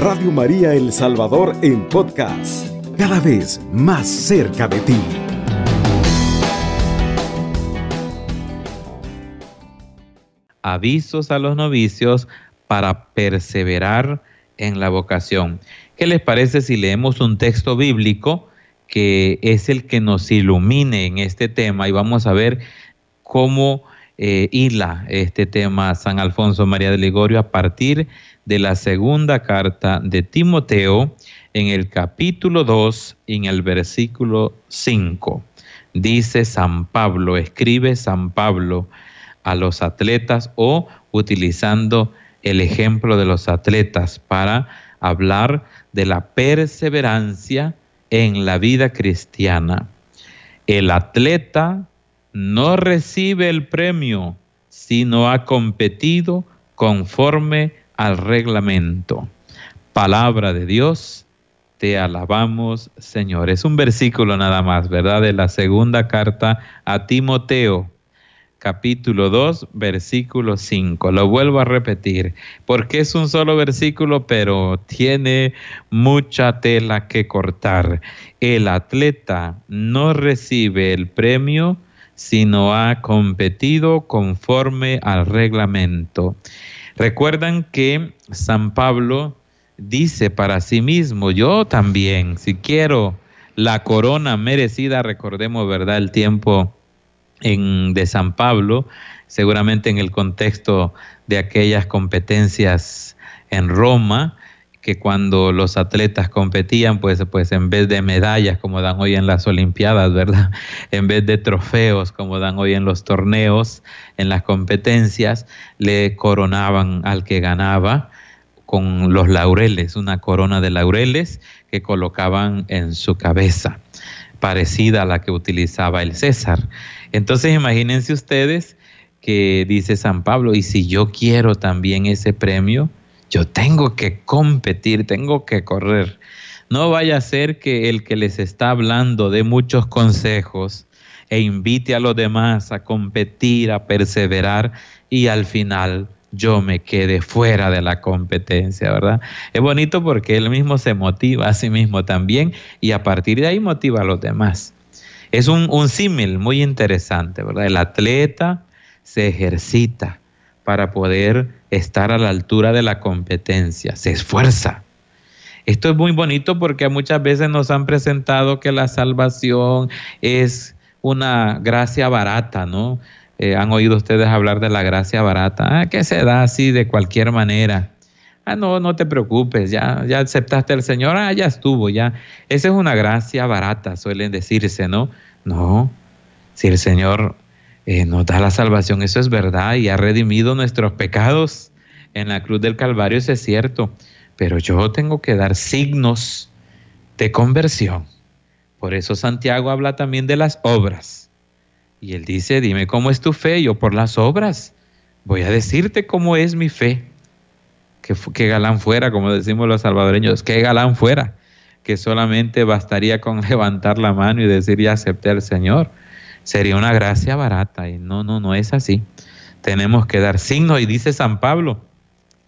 Radio María El Salvador en podcast, cada vez más cerca de ti. Avisos a los novicios para perseverar en la vocación. ¿Qué les parece si leemos un texto bíblico que es el que nos ilumine en este tema y vamos a ver cómo eh, hila este tema San Alfonso María de Ligorio a partir de la segunda carta de Timoteo en el capítulo 2 en el versículo 5. Dice San Pablo, escribe San Pablo a los atletas o utilizando el ejemplo de los atletas para hablar de la perseverancia en la vida cristiana. El atleta no recibe el premio si no ha competido conforme al reglamento. Palabra de Dios, te alabamos, Señor. Es un versículo nada más, ¿verdad? De la segunda carta a Timoteo capítulo 2, versículo 5. Lo vuelvo a repetir, porque es un solo versículo, pero tiene mucha tela que cortar. El atleta no recibe el premio si no ha competido conforme al reglamento. Recuerdan que San Pablo dice para sí mismo, yo también, si quiero la corona merecida, recordemos, ¿verdad? El tiempo en, de San Pablo, seguramente en el contexto de aquellas competencias en Roma, que cuando los atletas competían, pues, pues en vez de medallas como dan hoy en las Olimpiadas, ¿verdad? En vez de trofeos como dan hoy en los torneos, en las competencias, le coronaban al que ganaba con los laureles, una corona de laureles que colocaban en su cabeza, parecida a la que utilizaba el César. Entonces imagínense ustedes que dice San Pablo, y si yo quiero también ese premio, yo tengo que competir, tengo que correr. No vaya a ser que el que les está hablando de muchos consejos e invite a los demás a competir, a perseverar y al final yo me quede fuera de la competencia, ¿verdad? Es bonito porque él mismo se motiva a sí mismo también y a partir de ahí motiva a los demás. Es un, un símil muy interesante, ¿verdad? El atleta se ejercita para poder estar a la altura de la competencia, se esfuerza. Esto es muy bonito porque muchas veces nos han presentado que la salvación es una gracia barata, ¿no? Eh, han oído ustedes hablar de la gracia barata, ah, que se da así de cualquier manera. Ah, no, no te preocupes, ya, ya aceptaste al Señor, ah, ya estuvo, ya. Esa es una gracia barata, suelen decirse, ¿no? No, si el Señor eh, nos da la salvación, eso es verdad, y ha redimido nuestros pecados en la cruz del Calvario, eso es cierto, pero yo tengo que dar signos de conversión. Por eso Santiago habla también de las obras. Y él dice, dime cómo es tu fe, yo por las obras voy a decirte cómo es mi fe. Que, galán fuera, como decimos los salvadoreños, que galán fuera, que solamente bastaría con levantar la mano y decir, ya acepté al Señor. Sería una gracia barata y no, no, no es así. Tenemos que dar signos y dice San Pablo,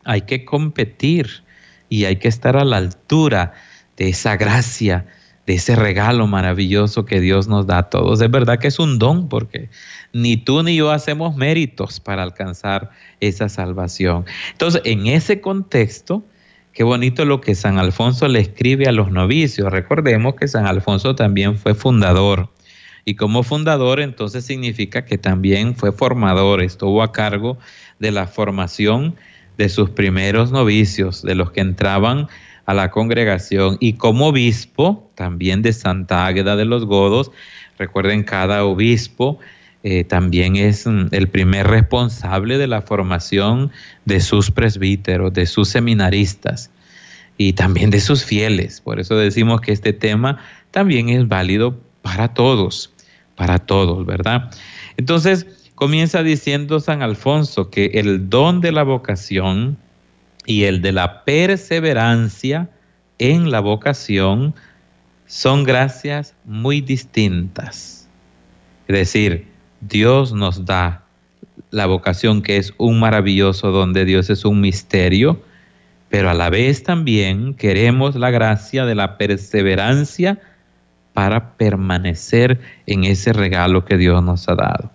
hay que competir y hay que estar a la altura de esa gracia de ese regalo maravilloso que Dios nos da a todos. Es verdad que es un don porque ni tú ni yo hacemos méritos para alcanzar esa salvación. Entonces, en ese contexto, qué bonito lo que San Alfonso le escribe a los novicios. Recordemos que San Alfonso también fue fundador. Y como fundador, entonces significa que también fue formador, estuvo a cargo de la formación de sus primeros novicios, de los que entraban a la congregación y como obispo también de Santa Águeda de los Godos, recuerden cada obispo eh, también es mm, el primer responsable de la formación de sus presbíteros, de sus seminaristas y también de sus fieles. Por eso decimos que este tema también es válido para todos, para todos, ¿verdad? Entonces, comienza diciendo San Alfonso que el don de la vocación y el de la perseverancia en la vocación son gracias muy distintas. Es decir, Dios nos da la vocación que es un maravilloso don de Dios, es un misterio, pero a la vez también queremos la gracia de la perseverancia para permanecer en ese regalo que Dios nos ha dado.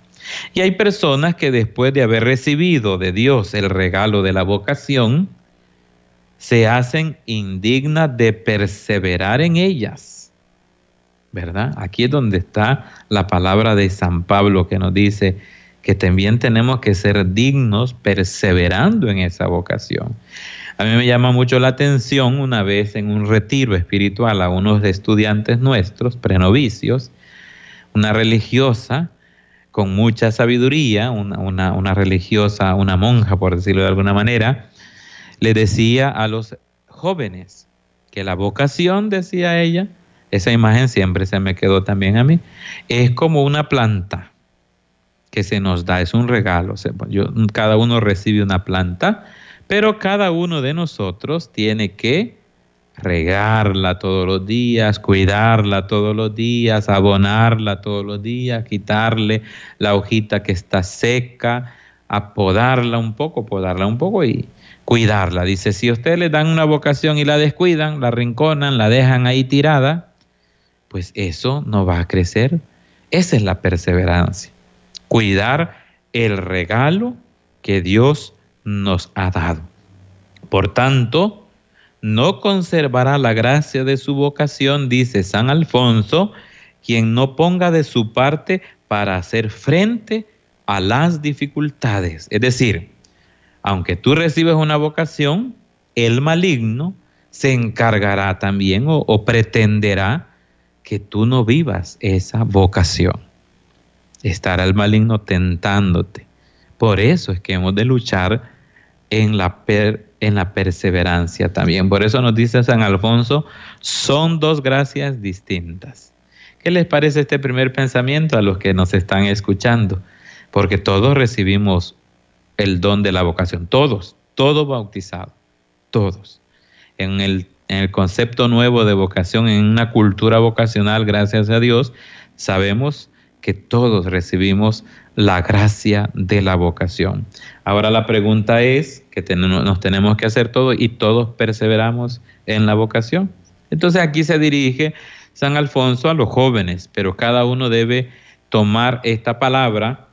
Y hay personas que después de haber recibido de Dios el regalo de la vocación, se hacen indignas de perseverar en ellas. ¿Verdad? Aquí es donde está la palabra de San Pablo que nos dice que también tenemos que ser dignos perseverando en esa vocación. A mí me llama mucho la atención una vez en un retiro espiritual a unos estudiantes nuestros, prenovicios, una religiosa con mucha sabiduría, una, una religiosa, una monja, por decirlo de alguna manera, le decía a los jóvenes que la vocación, decía ella, esa imagen siempre se me quedó también a mí, es como una planta que se nos da, es un regalo. Yo, cada uno recibe una planta, pero cada uno de nosotros tiene que regarla todos los días, cuidarla todos los días, abonarla todos los días, quitarle la hojita que está seca, apodarla un poco, podarla un poco y, cuidarla. Dice, si ustedes le dan una vocación y la descuidan, la rinconan, la dejan ahí tirada, pues eso no va a crecer. Esa es la perseverancia. Cuidar el regalo que Dios nos ha dado. Por tanto, no conservará la gracia de su vocación, dice San Alfonso, quien no ponga de su parte para hacer frente a las dificultades. Es decir, aunque tú recibes una vocación, el maligno se encargará también o, pretenderá que tú no vivas esa vocación. Estará el maligno tentándote. Por eso es que hemos de luchar en la, en la perseverancia también. Por eso nos dice San Alfonso, son dos gracias distintas. ¿Qué les parece este primer pensamiento a los que nos están escuchando? Porque todos recibimos el don de la vocación. Todos, todos bautizados, todos. En el, en el concepto nuevo de vocación, en una cultura vocacional, gracias a Dios, sabemos que todos recibimos la gracia de la vocación. Ahora la pregunta es que nos tenemos que hacer todo y todos perseveramos en la vocación. Entonces aquí se dirige San Alfonso a los jóvenes, pero cada uno debe tomar esta palabra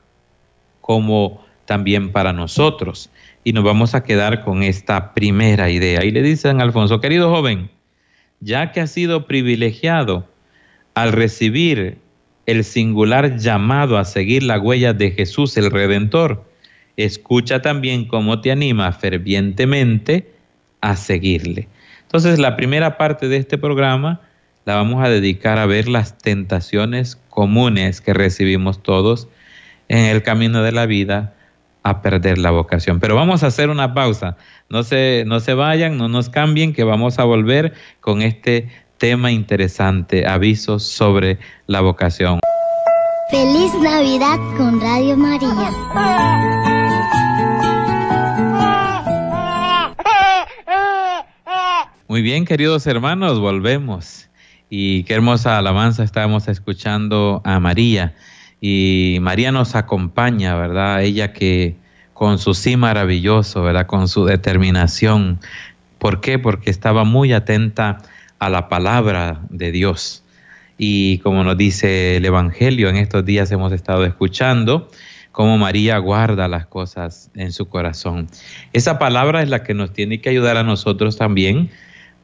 como también para nosotros. Y nos vamos a quedar con esta primera idea. Y le dicen Alfonso, querido joven, ya que has sido privilegiado al recibir el singular llamado a seguir la huella de Jesús el Redentor, escucha también cómo te anima fervientemente a seguirle. Entonces, la primera parte de este programa la vamos a dedicar a ver las tentaciones comunes que recibimos todos en el camino de la vida a perder la vocación. Pero vamos a hacer una pausa. No se, no se vayan, no nos cambien, que vamos a volver con este tema interesante, avisos sobre la vocación. Feliz Navidad con Radio María. Muy bien, queridos hermanos, volvemos. Y qué hermosa alabanza estábamos escuchando a María y María nos acompaña, ¿verdad? Ella que con su sí maravilloso, ¿verdad? Con su determinación. ¿Por qué? Porque estaba muy atenta a la palabra de Dios. Y como nos dice el Evangelio, en estos días hemos estado escuchando cómo María guarda las cosas en su corazón. Esa palabra es la que nos tiene que ayudar a nosotros también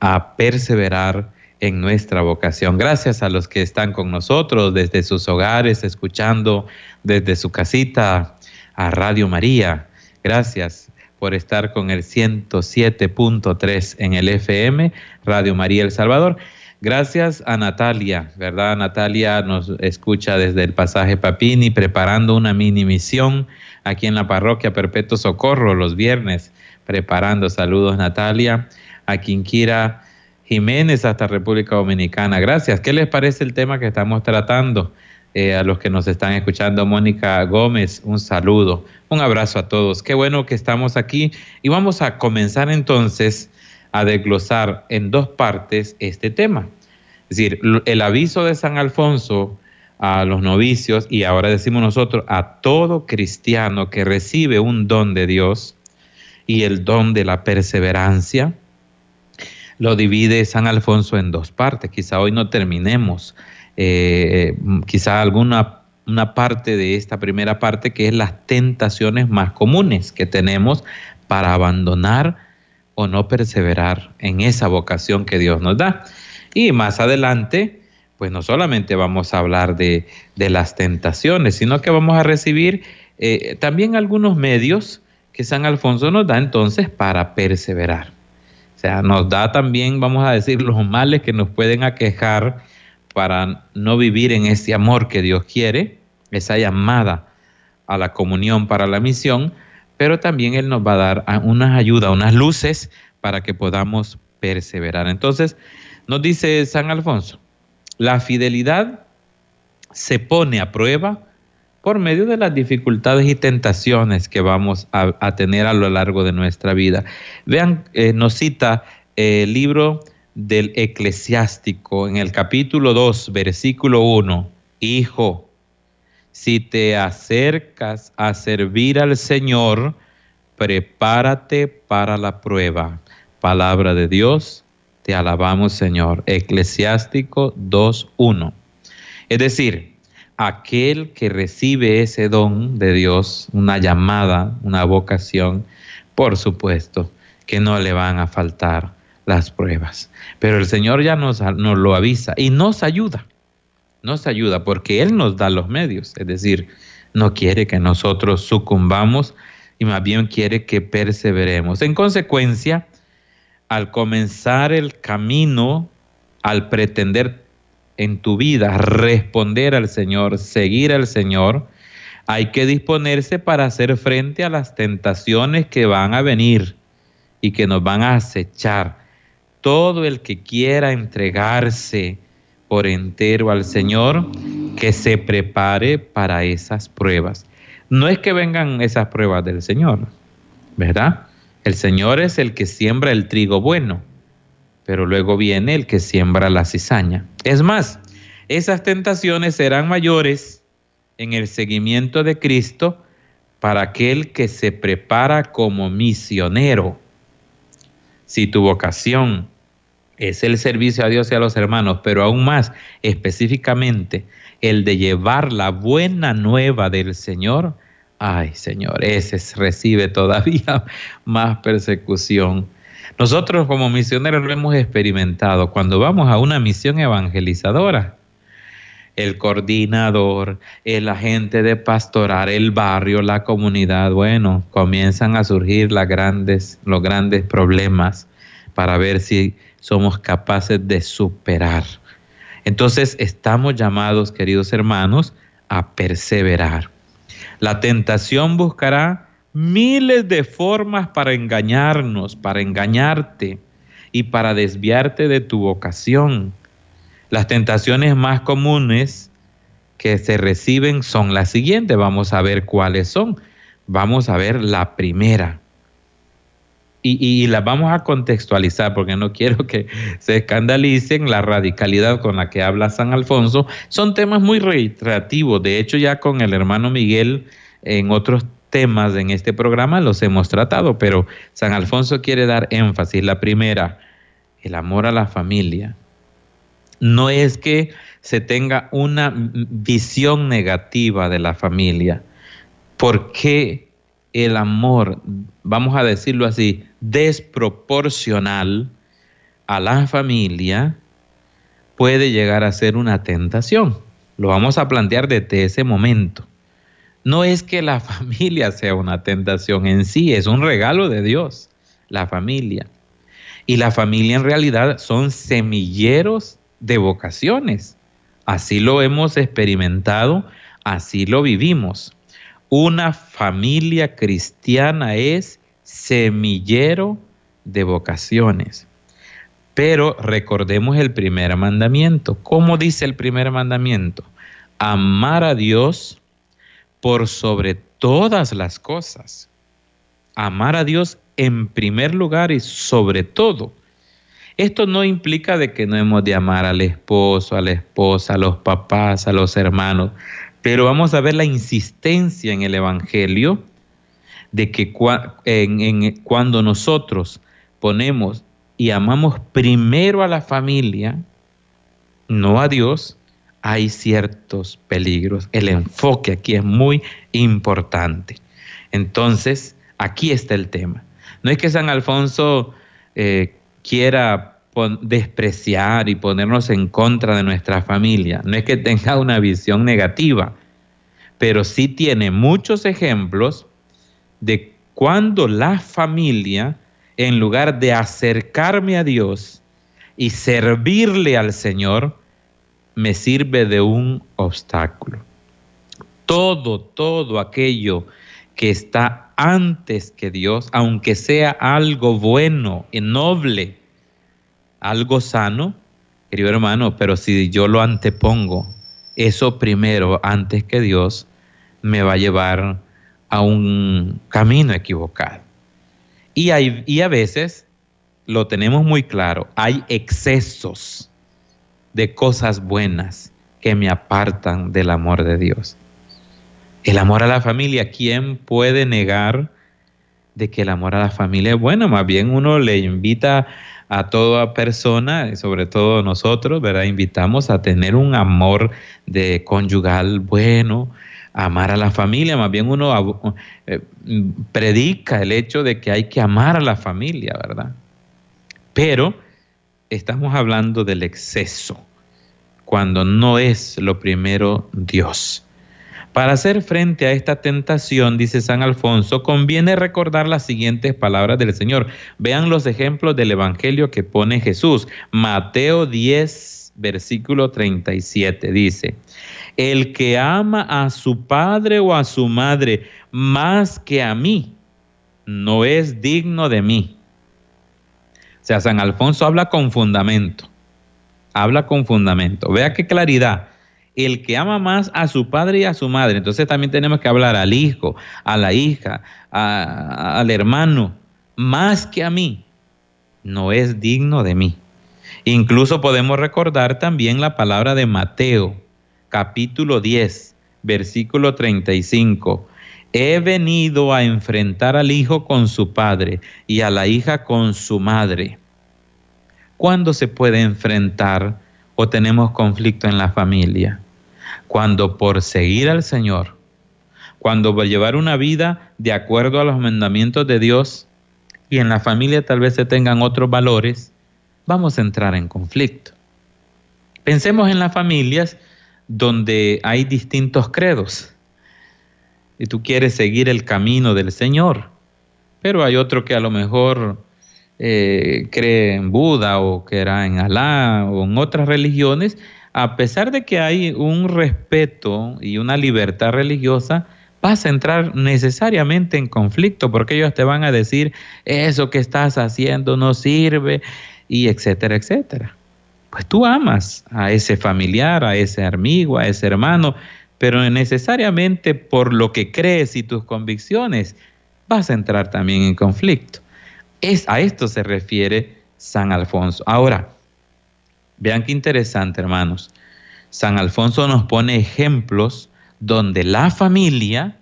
a perseverar en nuestra vocación. Gracias a los que están con nosotros desde sus hogares, escuchando desde su casita a Radio María. Gracias por estar con el 107.3 en el FM, Radio María El Salvador. Gracias a Natalia, ¿verdad? Natalia nos escucha desde el pasaje Papini, preparando una mini misión aquí en la parroquia Perpetuo Socorro los viernes, preparando. Saludos, Natalia. A quien quiera Jiménez hasta República Dominicana. Gracias. ¿Qué les parece el tema que estamos tratando? Eh, a los que nos están escuchando, Mónica Gómez, un saludo, un abrazo a todos. Qué bueno que estamos aquí y vamos a comenzar entonces a desglosar en dos partes este tema. Es decir, el aviso de San Alfonso a los novicios y ahora decimos nosotros a todo cristiano que recibe un don de Dios y el don de la perseverancia, lo divide San Alfonso en dos partes. Quizá hoy no terminemos, eh, quizá alguna una parte de esta primera parte que es las tentaciones más comunes que tenemos para abandonar o no perseverar en esa vocación que Dios nos da. Y más adelante, pues no solamente vamos a hablar de, las tentaciones, sino que vamos a recibir eh, también algunos medios que San Alfonso nos da entonces para perseverar. O sea, nos da también, vamos a decir, los males que nos pueden aquejar para no vivir en ese amor que Dios quiere, esa llamada a la comunión para la misión, pero también Él nos va a dar unas ayudas, unas luces para que podamos perseverar. Entonces, nos dice San Alfonso, la fidelidad se pone a prueba por medio de las dificultades y tentaciones que vamos a, tener a lo largo de nuestra vida. Vean, eh, nos cita el libro del eclesiástico en el capítulo 2, versículo 1, Hijo, si te acercas a servir al Señor, prepárate para la prueba. Palabra de Dios, te alabamos Señor. Eclesiástico 2.1. Es decir, aquel que recibe ese don de Dios, una llamada, una vocación, por supuesto que no le van a faltar las pruebas. Pero el Señor ya nos, nos lo avisa y nos ayuda nos ayuda porque Él nos da los medios, es decir, no quiere que nosotros sucumbamos y más bien quiere que perseveremos. En consecuencia, al comenzar el camino, al pretender en tu vida responder al Señor, seguir al Señor, hay que disponerse para hacer frente a las tentaciones que van a venir y que nos van a acechar. Todo el que quiera entregarse, por entero al Señor, que se prepare para esas pruebas. No es que vengan esas pruebas del Señor, ¿verdad? El Señor es el que siembra el trigo bueno, pero luego viene el que siembra la cizaña. Es más, esas tentaciones serán mayores en el seguimiento de Cristo para aquel que se prepara como misionero. Si tu vocación es el servicio a Dios y a los hermanos, pero aún más específicamente el de llevar la buena nueva del Señor, ay Señor, ese recibe todavía más persecución. Nosotros como misioneros lo hemos experimentado cuando vamos a una misión evangelizadora. El coordinador, el agente de pastorar, el barrio, la comunidad, bueno, comienzan a surgir las grandes, los grandes problemas para ver si somos capaces de superar. Entonces estamos llamados, queridos hermanos, a perseverar. La tentación buscará miles de formas para engañarnos, para engañarte y para desviarte de tu vocación. Las tentaciones más comunes que se reciben son las siguientes. Vamos a ver cuáles son. Vamos a ver la primera y, las vamos a contextualizar porque no quiero que se escandalicen la radicalidad con la que habla San Alfonso. Son temas muy reiterativos. De hecho, ya con el hermano Miguel en otros temas en este programa los hemos tratado, pero San Alfonso quiere dar énfasis. La primera, el amor a la familia. No es que se tenga una visión negativa de la familia. ¿Por qué el amor, vamos a decirlo así, desproporcional a la familia puede llegar a ser una tentación. Lo vamos a plantear desde ese momento. No es que la familia sea una tentación en sí, es un regalo de Dios, la familia. Y la familia en realidad son semilleros de vocaciones. Así lo hemos experimentado, así lo vivimos. Una familia cristiana es semillero de vocaciones. Pero recordemos el primer mandamiento. ¿Cómo dice el primer mandamiento? Amar a Dios por sobre todas las cosas. Amar a Dios en primer lugar y sobre todo. Esto no implica de que no hemos de amar al esposo, a la esposa, a los papás, a los hermanos, pero vamos a ver la insistencia en el Evangelio de que cuando nosotros ponemos y amamos primero a la familia, no a Dios, hay ciertos peligros. El enfoque aquí es muy importante. Entonces, aquí está el tema. No es que San Alfonso eh, quiera despreciar y ponernos en contra de nuestra familia, no es que tenga una visión negativa, pero sí tiene muchos ejemplos de cuando la familia, en lugar de acercarme a Dios y servirle al Señor, me sirve de un obstáculo. Todo, todo aquello que está antes que Dios, aunque sea algo bueno y noble, algo sano, querido hermano, pero si yo lo antepongo, eso primero antes que Dios, me va a llevar a un camino equivocado. Y, y a veces, lo tenemos muy claro, hay excesos de cosas buenas que me apartan del amor de Dios. El amor a la familia, ¿quién puede negar de que el amor a la familia es bueno? Más bien uno le invita a toda persona, sobre todo nosotros, ¿verdad? Invitamos a tener un amor de conyugal bueno, amar a la familia, más bien uno eh, predica el hecho de que hay que amar a la familia, ¿verdad? Pero estamos hablando del exceso, cuando no es lo primero Dios. Para hacer frente a esta tentación, dice San Alfonso, conviene recordar las siguientes palabras del Señor. Vean los ejemplos del Evangelio que pone Jesús. Mateo 10, versículo 37 dice, el que ama a su padre o a su madre más que a mí, no es digno de mí. O sea, San Alfonso habla con fundamento. Habla con fundamento. Vea qué claridad el que ama más a su padre y a su madre. Entonces también tenemos que hablar al hijo, a la hija, al hermano, más que a mí, no es digno de mí. Incluso podemos recordar también la palabra de Mateo, capítulo 10, versículo 35. He venido a enfrentar al hijo con su padre y a la hija con su madre. ¿Cuándo se puede enfrentar o tenemos conflicto en la familia? Cuando por seguir al Señor, cuando por llevar una vida de acuerdo a los mandamientos de Dios y en la familia tal vez se tengan otros valores, vamos a entrar en conflicto. Pensemos en las familias donde hay distintos credos y tú quieres seguir el camino del Señor, pero hay otro que a lo mejor eh, cree en Buda o era en Alá o en otras religiones, a pesar de que hay un respeto y una libertad religiosa, vas a entrar necesariamente en conflicto porque ellos te van a decir eso que estás haciendo no sirve y etcétera, etcétera. Pues tú amas a ese familiar, a ese amigo, a ese hermano, pero necesariamente por lo que crees y tus convicciones vas a entrar también en conflicto. Es, a esto se refiere San Alfonso. Ahora, vean qué interesante, hermanos. San Alfonso nos pone ejemplos donde la familia,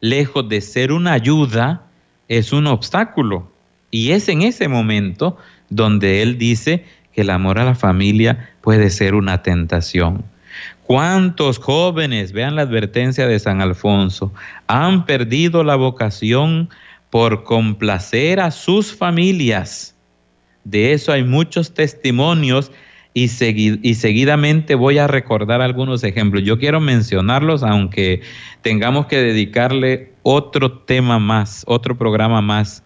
lejos de ser una ayuda, es un obstáculo. Y es en ese momento donde él dice que el amor a la familia puede ser una tentación. ¿Cuántos jóvenes, vean la advertencia de San Alfonso, han perdido la vocación por complacer a sus familias. De eso hay muchos testimonios y, y, seguidamente voy a recordar algunos ejemplos. Yo quiero mencionarlos, aunque tengamos que dedicarle otro tema más, otro programa más,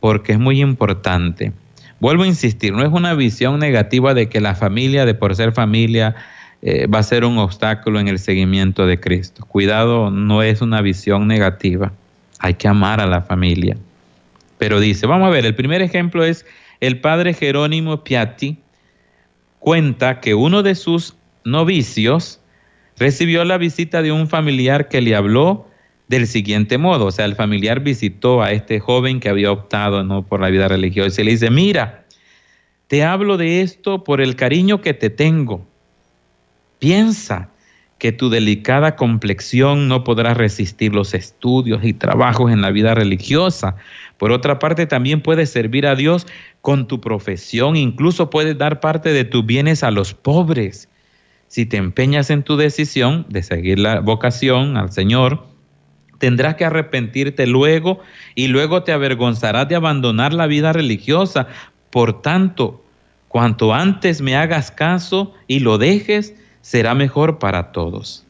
porque es muy importante. Vuelvo a insistir, no es una visión negativa de que la familia, de por ser familia, eh, va a ser un obstáculo en el seguimiento de Cristo. Cuidado, no es una visión negativa hay que amar a la familia. Pero dice, vamos a ver, el primer ejemplo es el padre Jerónimo Piatti cuenta que uno de sus novicios recibió la visita de un familiar que le habló del siguiente modo, o sea, el familiar visitó a este joven que había optado ¿no? por la vida religiosa y le dice, mira, te hablo de esto por el cariño que te tengo. Piensa que tu delicada complexión no podrá resistir los estudios y trabajos en la vida religiosa. Por otra parte, también puedes servir a Dios con tu profesión, incluso puedes dar parte de tus bienes a los pobres. Si te empeñas en tu decisión de seguir la vocación al Señor, tendrás que arrepentirte luego y luego te avergonzarás de abandonar la vida religiosa. Por tanto, cuanto antes me hagas caso y lo dejes, será mejor para todos.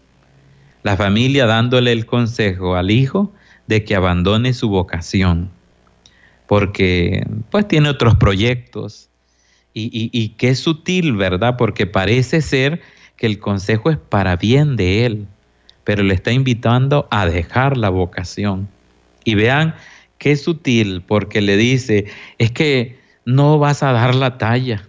La familia dándole el consejo al hijo de que abandone su vocación, porque pues tiene otros proyectos y, y, y qué sutil, ¿verdad? Porque parece ser que el consejo es para bien de él, pero le está invitando a dejar la vocación. Y vean qué sutil, porque le dice, es que no vas a dar la talla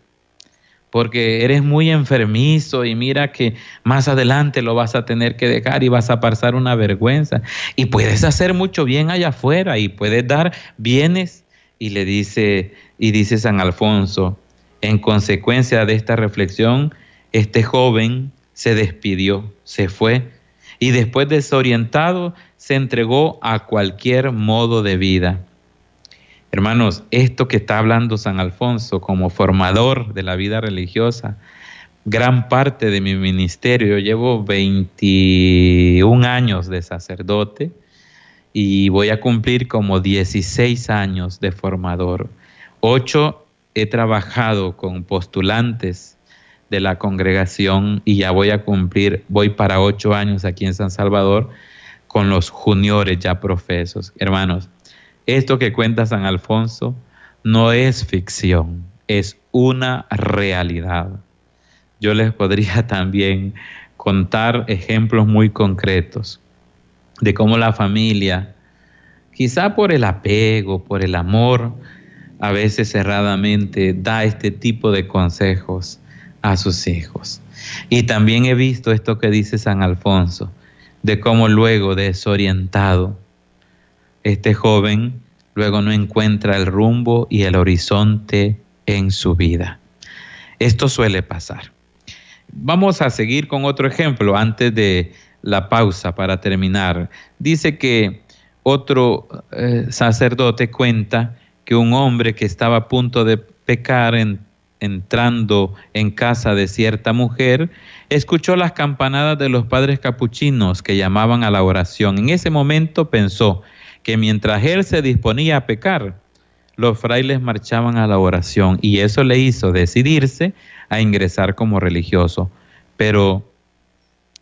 porque eres muy enfermizo y mira que más adelante lo vas a tener que dejar y vas a pasar una vergüenza. Y puedes hacer mucho bien allá afuera y puedes dar bienes. Y le dice, y dice San Alfonso, en consecuencia de esta reflexión, este joven se despidió, se fue y después desorientado se entregó a cualquier modo de vida. Hermanos, esto que está hablando San Alfonso como formador de la vida religiosa, gran parte de mi ministerio, yo llevo 21 años de sacerdote y voy a cumplir como 16 años de formador. Ocho he trabajado con postulantes de la congregación y ya voy a cumplir, voy para ocho años aquí en San Salvador con los juniores ya profesos. Hermanos, esto que cuenta San Alfonso no es ficción, es una realidad. Yo les podría también contar ejemplos muy concretos de cómo la familia, quizá por el apego, por el amor, a veces cerradamente da este tipo de consejos a sus hijos. Y también he visto esto que dice San Alfonso, de cómo luego desorientado, este joven luego no encuentra el rumbo y el horizonte en su vida. Esto suele pasar. Vamos a seguir con otro ejemplo antes de la pausa para terminar. Dice que otro eh, sacerdote cuenta que un hombre que estaba a punto de pecar entrando en casa de cierta mujer, escuchó las campanadas de los padres capuchinos que llamaban a la oración. En ese momento pensó, que mientras él se disponía a pecar, los frailes marchaban a la oración y eso le hizo decidirse a ingresar como religioso. Pero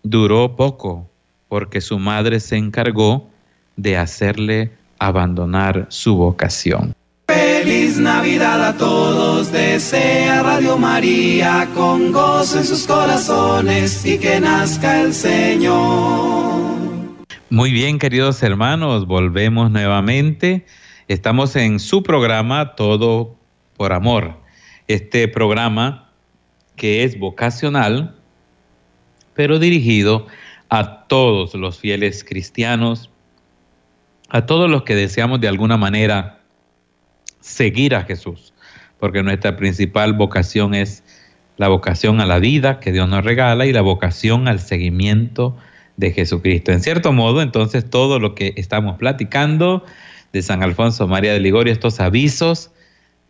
duró poco porque su madre se encargó de hacerle abandonar su vocación. Feliz Navidad a todos, desea Radio María con gozo en sus corazones y que nazca el Señor. Muy bien, queridos hermanos, volvemos nuevamente. Estamos en su programa Todo por Amor. Este programa que es vocacional, pero dirigido a todos los fieles cristianos, a todos los que deseamos de alguna manera seguir a Jesús, porque nuestra principal vocación es la vocación a la vida que Dios nos regala y la vocación al seguimiento de Jesucristo. En cierto modo, entonces, todo lo que estamos platicando de San Alfonso María de Ligorio, estos avisos,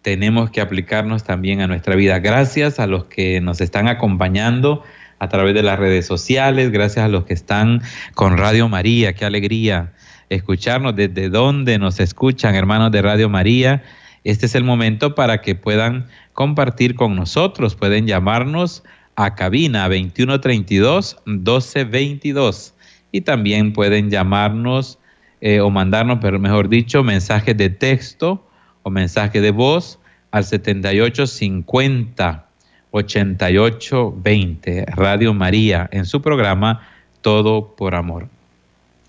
tenemos que aplicarnos también a nuestra vida. Gracias a los que nos están acompañando a través de las redes sociales, gracias a los que están con Radio María, qué alegría escucharnos desde donde nos escuchan, hermanos de Radio María. Este es el momento para que puedan compartir con nosotros, pueden llamarnos a cabina 2132 1222 y también pueden llamarnos eh, o mandarnos, pero mejor dicho, mensajes de texto o mensaje de voz al 7850 8820 Radio María en su programa Todo por Amor.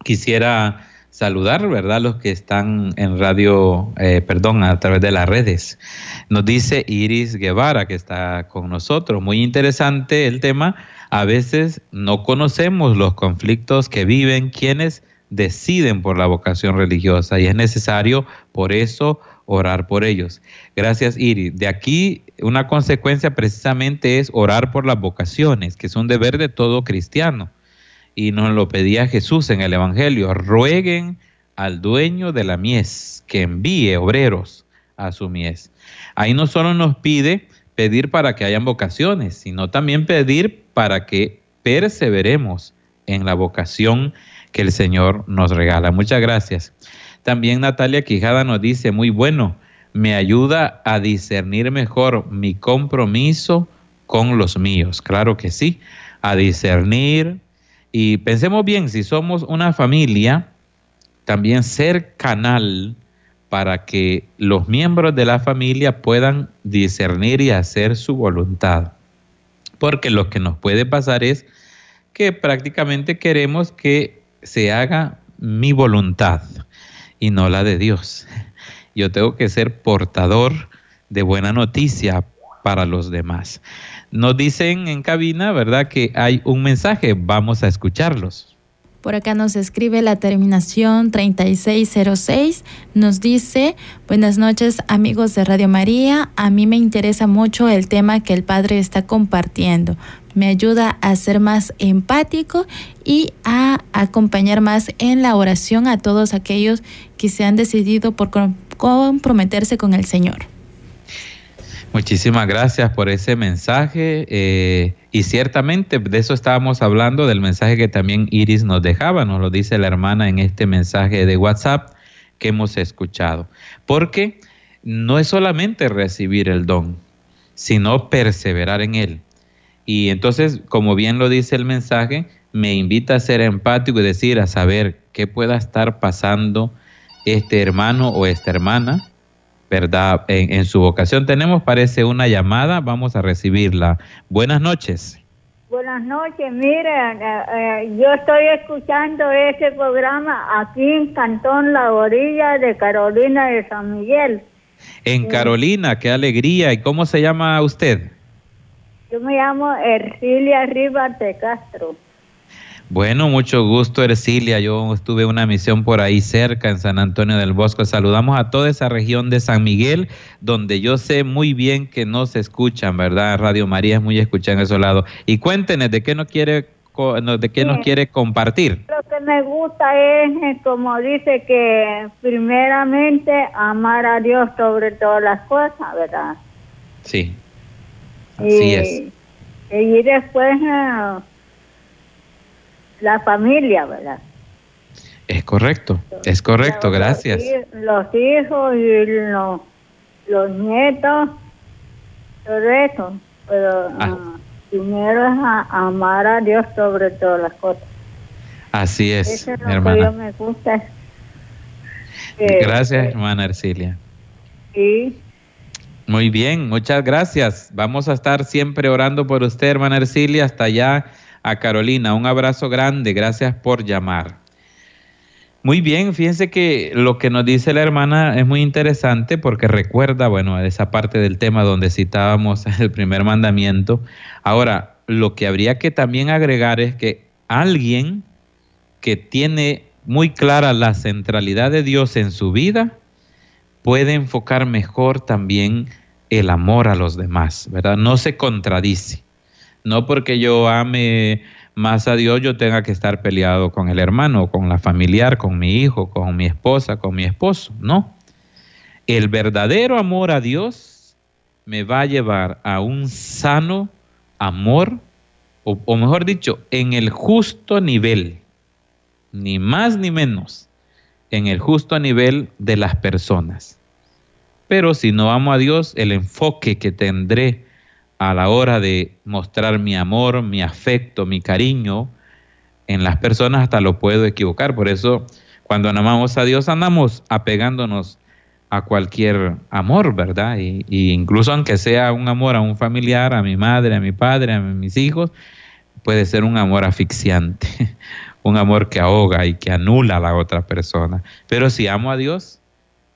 Quisiera saludar, ¿verdad? Los que están en radio, eh, perdón, a través de las redes. Nos dice Iris Guevara, que está con nosotros. Muy interesante el tema. A veces no conocemos los conflictos que viven quienes deciden por la vocación religiosa y es necesario por eso orar por ellos. Gracias Iris. De aquí una consecuencia precisamente es orar por las vocaciones, que es un deber de todo cristiano y nos lo pedía Jesús en el Evangelio, rueguen al dueño de la mies que envíe obreros a su mies. Ahí no solo nos pide pedir para que hayan vocaciones, sino también pedir para que perseveremos en la vocación que el Señor nos regala. Muchas gracias. También Natalia Quijada nos dice, muy bueno, me ayuda a discernir mejor mi compromiso con los míos. Claro que sí, a discernir. Y pensemos bien, si somos una familia, también ser canal para que los miembros de la familia puedan discernir y hacer su voluntad. Porque lo que nos puede pasar es que prácticamente queremos que se haga mi voluntad y no la de Dios. Yo tengo que ser portador de buena noticia para los demás. Nos dicen en cabina, ¿verdad? Que hay un mensaje. Vamos a escucharlos. Por acá nos escribe la terminación 3606. Nos dice, buenas noches amigos de Radio María. A mí me interesa mucho el tema que el Padre está compartiendo. Me ayuda a ser más empático y a acompañar más en la oración a todos aquellos que se han decidido por comprometerse con el Señor. Muchísimas gracias por ese mensaje. Eh, y ciertamente de eso estábamos hablando, del mensaje que también Iris nos dejaba, nos lo dice la hermana en este mensaje de WhatsApp que hemos escuchado. Porque no es solamente recibir el don, sino perseverar en él. Y entonces, como bien lo dice el mensaje, me invita a ser empático y decir, a saber qué pueda estar pasando este hermano o esta hermana ¿verdad? En, su vocación tenemos, parece una llamada, vamos a recibirla. Buenas noches. Buenas noches, miren, eh, eh, yo estoy escuchando este programa aquí en Cantón La Orilla de Carolina de San Miguel. En Carolina, qué alegría. ¿Y cómo se llama usted? Yo me llamo Ercilia Rivas de Castro. Bueno, mucho gusto, Ercilia. Yo estuve en una misión por ahí cerca, en San Antonio del Bosco. Saludamos a toda esa región de San Miguel, donde yo sé muy bien que no se escuchan, ¿verdad? Radio María es muy escuchada en ese lado. Y cuéntenos, ¿de qué nos quiere, de qué nos quiere compartir? Lo que me gusta es, eh, como dice, que primeramente amar a Dios sobre todas las cosas, ¿verdad? Sí, así es. Y después... Eh, la familia, ¿verdad? Es correcto, es correcto, gracias. Los, hijos y los, nietos, todo eso, pero ah. Ah, primero es amar a Dios sobre todas las cosas. Así es, eso es lo Que yo me gusta. gracias, hermana Ercilia. Sí. Muy bien, muchas gracias. Vamos a estar siempre orando por usted, hermana Ercilia, hasta allá a Carolina. Un abrazo grande, gracias por llamar. Muy bien, fíjense que lo que nos dice la hermana es muy interesante porque recuerda, bueno, esa parte del tema donde citábamos el primer mandamiento. Ahora, lo que habría que también agregar es que alguien que tiene muy clara la centralidad de Dios en su vida puede enfocar mejor también el amor a los demás, ¿verdad? No se contradice. No porque yo ame más a Dios yo tenga que estar peleado con el hermano, con la familiar, con mi hijo, con mi esposa, con mi esposo. No. El verdadero amor a Dios me va a llevar a un sano amor, o, mejor dicho, en el justo nivel, ni más ni menos, en el justo nivel de las personas. Pero si no amo a Dios, el enfoque que tendré a la hora de mostrar mi amor, mi afecto, mi cariño en las personas hasta lo puedo equivocar. Por eso cuando amamos a Dios andamos apegándonos a cualquier amor, ¿verdad? Y, incluso aunque sea un amor a un familiar, a mi madre, a mi padre, a mis hijos, puede ser un amor asfixiante, un amor que ahoga y que anula a la otra persona. Pero si amo a Dios,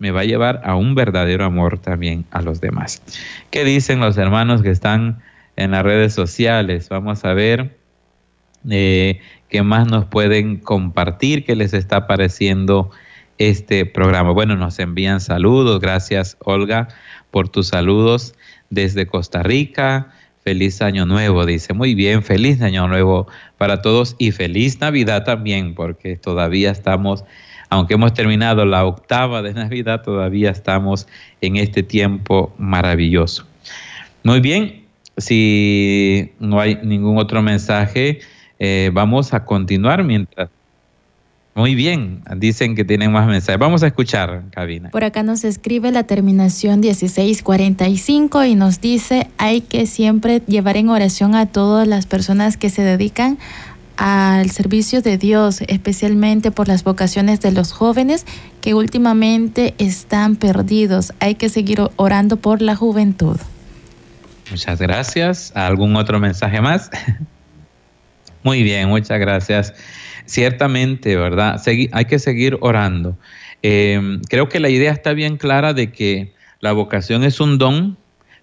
me va a llevar a un verdadero amor también a los demás. ¿Qué dicen los hermanos que están en las redes sociales? Vamos a ver eh, qué más nos pueden compartir, qué les está pareciendo este programa. Bueno, nos envían saludos. Gracias, Olga, por tus saludos desde Costa Rica. Feliz año nuevo, dice. Muy bien, feliz año nuevo para todos y feliz Navidad también, porque todavía estamos, aunque hemos terminado la octava de Navidad, todavía estamos en este tiempo maravilloso. Muy bien, si no hay ningún otro mensaje, eh, vamos a continuar mientras muy bien, dicen que tienen más mensajes. Vamos a escuchar, cabina. Por acá nos escribe la terminación 1645 y nos dice, hay que siempre llevar en oración a todas las personas que se dedican al servicio de Dios, especialmente por las vocaciones de los jóvenes que últimamente están perdidos. Hay que seguir orando por la juventud. Muchas gracias. ¿Algún otro mensaje más? Muy bien, muchas gracias. Ciertamente, ¿verdad? hay que seguir orando. Em, creo que la idea está bien clara de que la vocación es un don,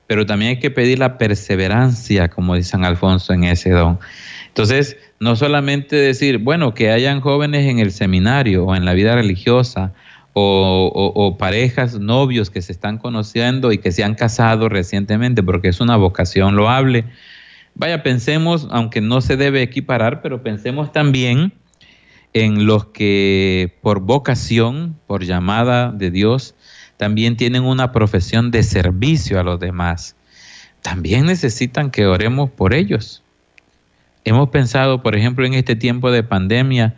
pero también hay que pedir la perseverancia, como dice San Alfonso, en ese don. Entonces, no solamente decir, bueno, que hayan jóvenes en el seminario o en la vida religiosa, o, o, parejas, novios que se están conociendo y que se han casado recientemente, porque es una vocación loable. Vaya, pensemos, aunque no se debe equiparar, pero pensemos también en los que por vocación, por llamada de Dios, también tienen una profesión de servicio a los demás. También necesitan que oremos por ellos. Hemos pensado, por ejemplo, en este tiempo de pandemia,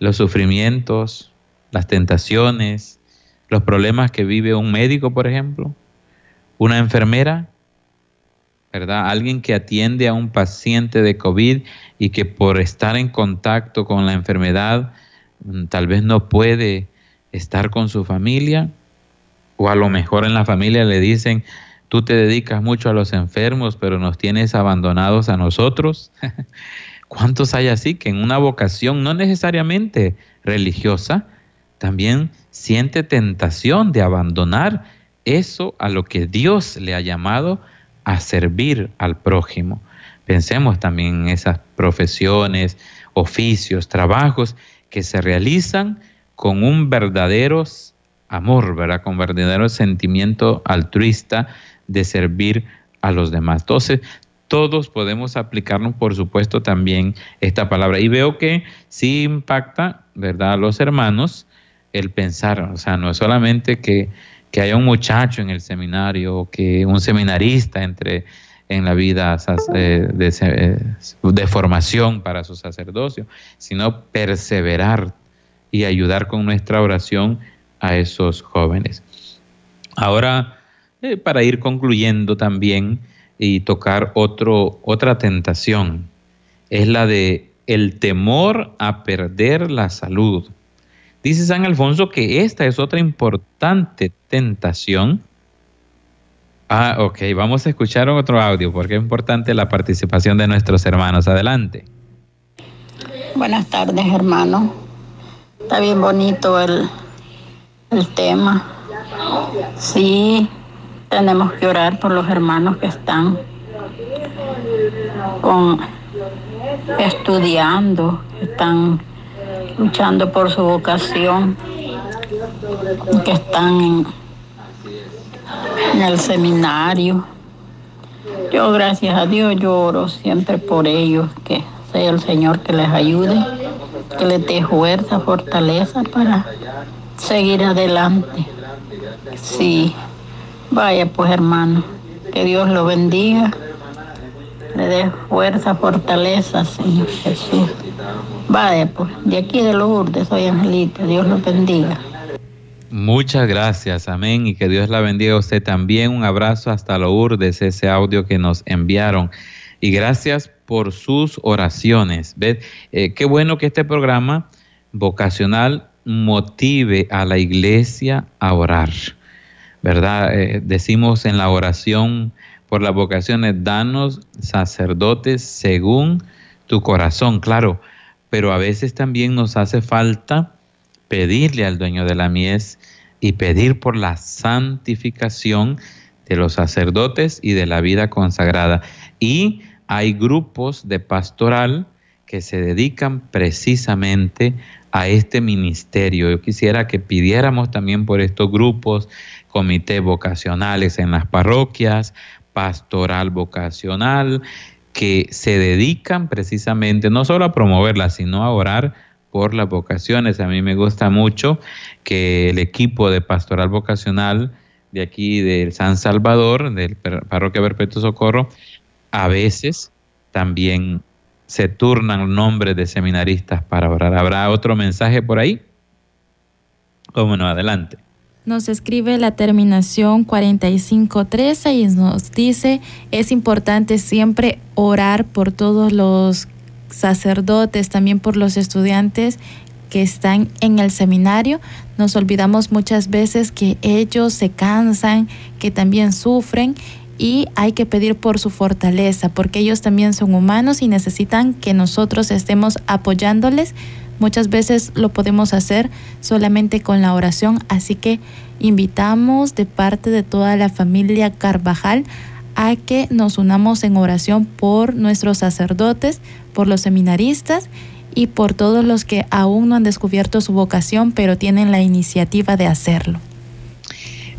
los sufrimientos, las tentaciones, los problemas que vive un médico, por ejemplo, una enfermera, ¿verdad? Alguien que atiende a un paciente de COVID y que por estar en contacto con la enfermedad mm, tal vez no puede estar con su familia o a lo mejor en la familia le dicen, tú te dedicas mucho a los enfermos, pero nos tienes abandonados a nosotros. ¿Cuántos hay así que en una vocación no necesariamente religiosa también siente tentación de abandonar eso a lo que Dios le ha llamado a servir al prójimo? Pensemos también en esas profesiones, oficios, trabajos que se realizan con un verdadero amor, ¿verdad? Con verdadero sentimiento altruista de servir a los demás. Entonces, todos podemos aplicarnos, por supuesto, también esta palabra. Y veo que sí impacta, ¿verdad?, a los hermanos el pensar, o sea, no es solamente que, que haya un muchacho en el seminario que un seminarista entre en la vida eh, eh, de, formación para su sacerdocio, sino perseverar y ayudar con nuestra oración a esos jóvenes. Ahora, eh, para ir concluyendo también y tocar otro, otra tentación, es la de el temor a perder la salud. Dice San Alfonso que esta es otra importante tentación Ah, ok, vamos a escuchar otro audio porque es importante la participación de nuestros hermanos. Adelante. Buenas tardes, hermano. Está bien bonito el, el tema. Sí, tenemos que orar por los hermanos que están con estudiando, están luchando por su vocación, que están en el seminario. Yo, gracias a Dios, lloro siempre por ellos, que sea el Señor que les ayude, que les dé fuerza, fortaleza para seguir adelante. Sí, vaya pues hermano, que Dios lo bendiga, le dé fuerza, fortaleza, Señor Jesús. Vaya pues, de aquí de Lourdes soy Angelita, Dios lo bendiga. Muchas gracias, amén, y que Dios la bendiga a usted también. Un abrazo hasta Lourdes, ese audio que nos enviaron. Y gracias por sus oraciones. ¿Ves? Eh, qué bueno que este programa vocacional motive a la iglesia a orar. ¿Verdad? Eh, decimos en la oración por las vocaciones, danos sacerdotes según tu corazón, claro, pero a veces también nos hace falta pedirle al dueño de la mies y pedir por la santificación de los sacerdotes y de la vida consagrada. Y hay grupos de pastoral que se dedican precisamente a este ministerio. Yo quisiera que pidiéramos también por estos grupos, comités vocacionales en las parroquias, pastoral vocacional, que se dedican precisamente no solo a promoverla, sino a orar por las vocaciones. A mí me gusta mucho que el equipo de pastoral vocacional de aquí del San Salvador, del Parroquia Perpetuo Socorro, a veces también se turnan nombres de seminaristas para orar. ¿Habrá otro mensaje por ahí? ¿Cómo no? Adelante. Nos escribe la terminación 4513 y nos dice, es importante siempre orar por todos los sacerdotes, también por los estudiantes que están en el seminario. Nos olvidamos muchas veces que ellos se cansan, que también sufren y hay que pedir por su fortaleza, porque ellos también son humanos y necesitan que nosotros estemos apoyándoles. Muchas veces lo podemos hacer solamente con la oración, así que invitamos de parte de toda la familia Carvajal a que nos unamos en oración por nuestros sacerdotes, por los seminaristas y por todos los que aún no han descubierto su vocación, pero tienen la iniciativa de hacerlo.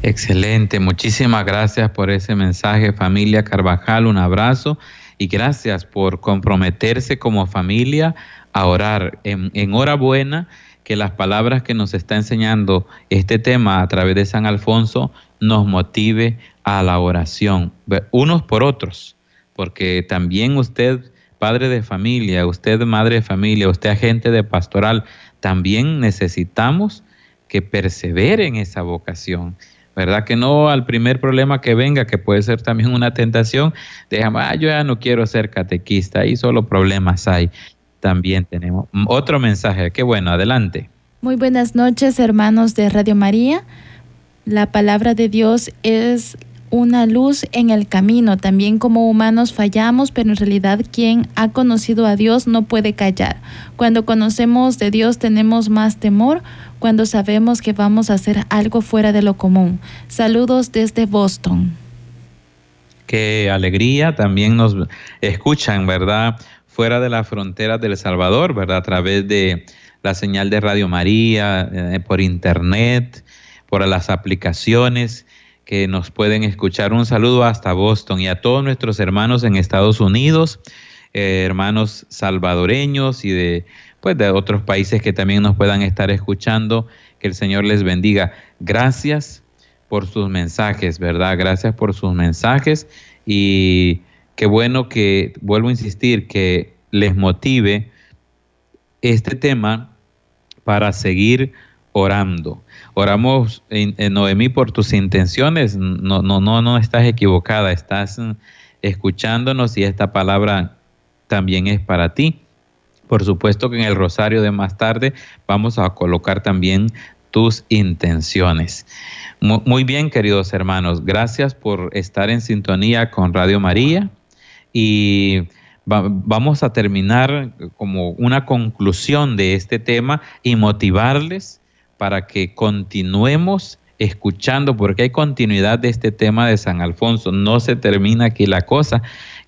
Excelente, muchísimas gracias por ese mensaje familia Carvajal, un abrazo y gracias por comprometerse como familia a orar en, en hora buena, que las palabras que nos está enseñando este tema a través de San Alfonso nos motive a la oración, unos por otros, porque también usted padre de familia, usted madre de familia, usted agente de pastoral, también necesitamos que persevere en esa vocación. ¿Verdad? Que no al primer problema que venga, que puede ser también una tentación, déjame, ah, yo ya no quiero ser catequista, ahí solo problemas hay. También tenemos otro mensaje, qué bueno, adelante. Muy buenas noches, hermanos de Radio María. La palabra de Dios es una luz en el camino. También como humanos fallamos, pero en realidad quien ha conocido a Dios no puede callar. Cuando conocemos de Dios tenemos más temor cuando sabemos que vamos a hacer algo fuera de lo común. Saludos desde Boston. Qué alegría, también nos escuchan, ¿verdad? Fuera de la frontera del Salvador, ¿verdad? A través de la señal de Radio María, eh, por internet, por las aplicaciones que nos pueden escuchar. Un saludo hasta Boston y a todos nuestros hermanos en Estados Unidos, eh, hermanos salvadoreños y de, pues, de otros países que también nos puedan estar escuchando. Que el Señor les bendiga. Gracias por sus mensajes, ¿verdad? Gracias por sus mensajes y qué bueno que, vuelvo a insistir, que les motive este tema para seguir orando. Oramos, en, Noemí, por tus intenciones. No, no, no, no estás equivocada. Estás mm, escuchándonos y esta palabra también es para ti. Por supuesto que en el rosario de más tarde vamos a colocar también tus intenciones. Muy bien, queridos hermanos, gracias por estar en sintonía con Radio María y vamos a terminar como una conclusión de este tema y motivarles para que continuemos escuchando, porque hay continuidad de este tema de San Alfonso, no se termina aquí la cosa.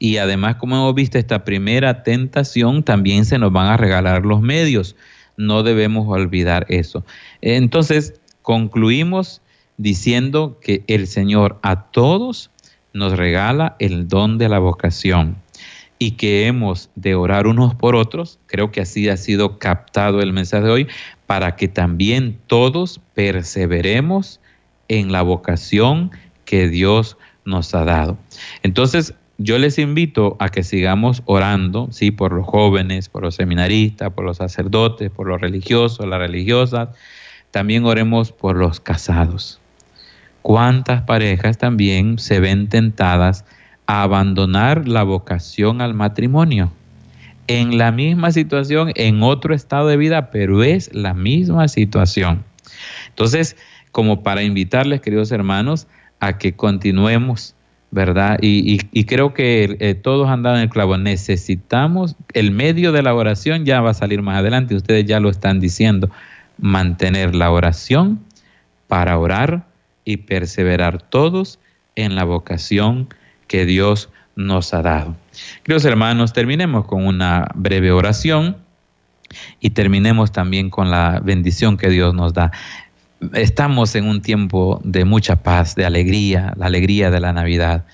Y además, como hemos visto, esta primera tentación también se nos van a regalar los medios. No debemos olvidar eso. Entonces, concluimos diciendo que el Señor a todos nos regala el don de la vocación y que hemos de orar unos por otros. Creo que así ha sido captado el mensaje de hoy para que también todos perseveremos en la vocación que Dios nos ha dado. Entonces, yo les invito a que sigamos orando, sí, por los jóvenes, por los seminaristas, por los sacerdotes, por los religiosos, las religiosas. También oremos por los casados. ¿Cuántas parejas también se ven tentadas a abandonar la vocación al matrimonio? en la misma situación, en otro estado de vida, pero es la misma situación. Entonces, como para invitarles, queridos hermanos, a que continuemos, ¿verdad? Y, creo que eh, todos han dado en el clavo. Necesitamos, el medio de la oración ya va a salir más adelante, ustedes ya lo están diciendo, mantener la oración para orar y perseverar todos en la vocación que Dios nos ha dado. Queridos hermanos, terminemos con una breve oración y terminemos también con la bendición que Dios nos da. Estamos en un tiempo de mucha paz, de alegría, la alegría de la Navidad.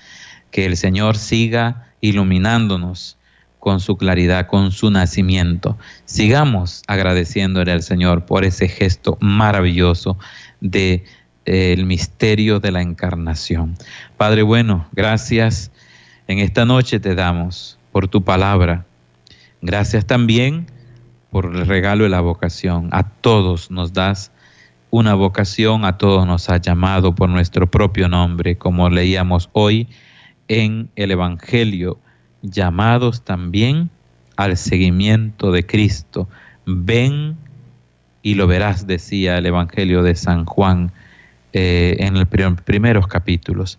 Que el Señor siga iluminándonos con su claridad, con su nacimiento. Sigamos agradeciéndole al Señor por ese gesto maravilloso de eh, el misterio de la encarnación. Padre bueno, gracias en esta noche te damos por tu palabra. Gracias también por el regalo de la vocación. A todos nos das una vocación, a todos nos has llamado por nuestro propio nombre, como leíamos hoy en el Evangelio, llamados también al seguimiento de Cristo. Ven y lo verás, decía el Evangelio de San Juan eh, en los primeros capítulos.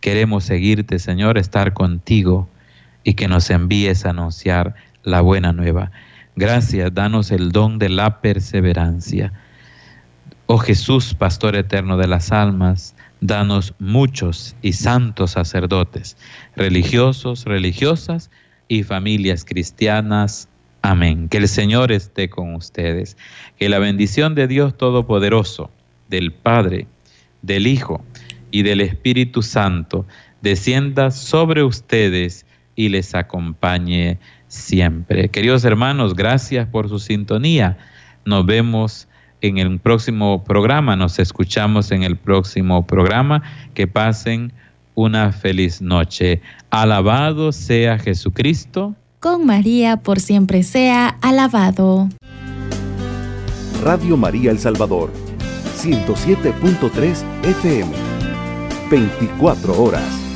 Queremos seguirte, Señor, estar contigo y que nos envíes a anunciar la buena nueva. Gracias, danos el don de la perseverancia. Oh Jesús, Pastor eterno de las almas, danos muchos y santos sacerdotes, religiosos, religiosas y familias cristianas. Amén. Que el Señor esté con ustedes. Que la bendición de Dios Todopoderoso, del Padre, del Hijo y del Espíritu Santo descienda sobre ustedes y les acompañe siempre. Queridos hermanos, gracias por su sintonía. Nos vemos en el próximo programa, nos escuchamos en el próximo programa. Que pasen una feliz noche. Alabado sea Jesucristo. Con María por siempre sea alabado. Radio María El Salvador, 107.3 FM, 24 horas.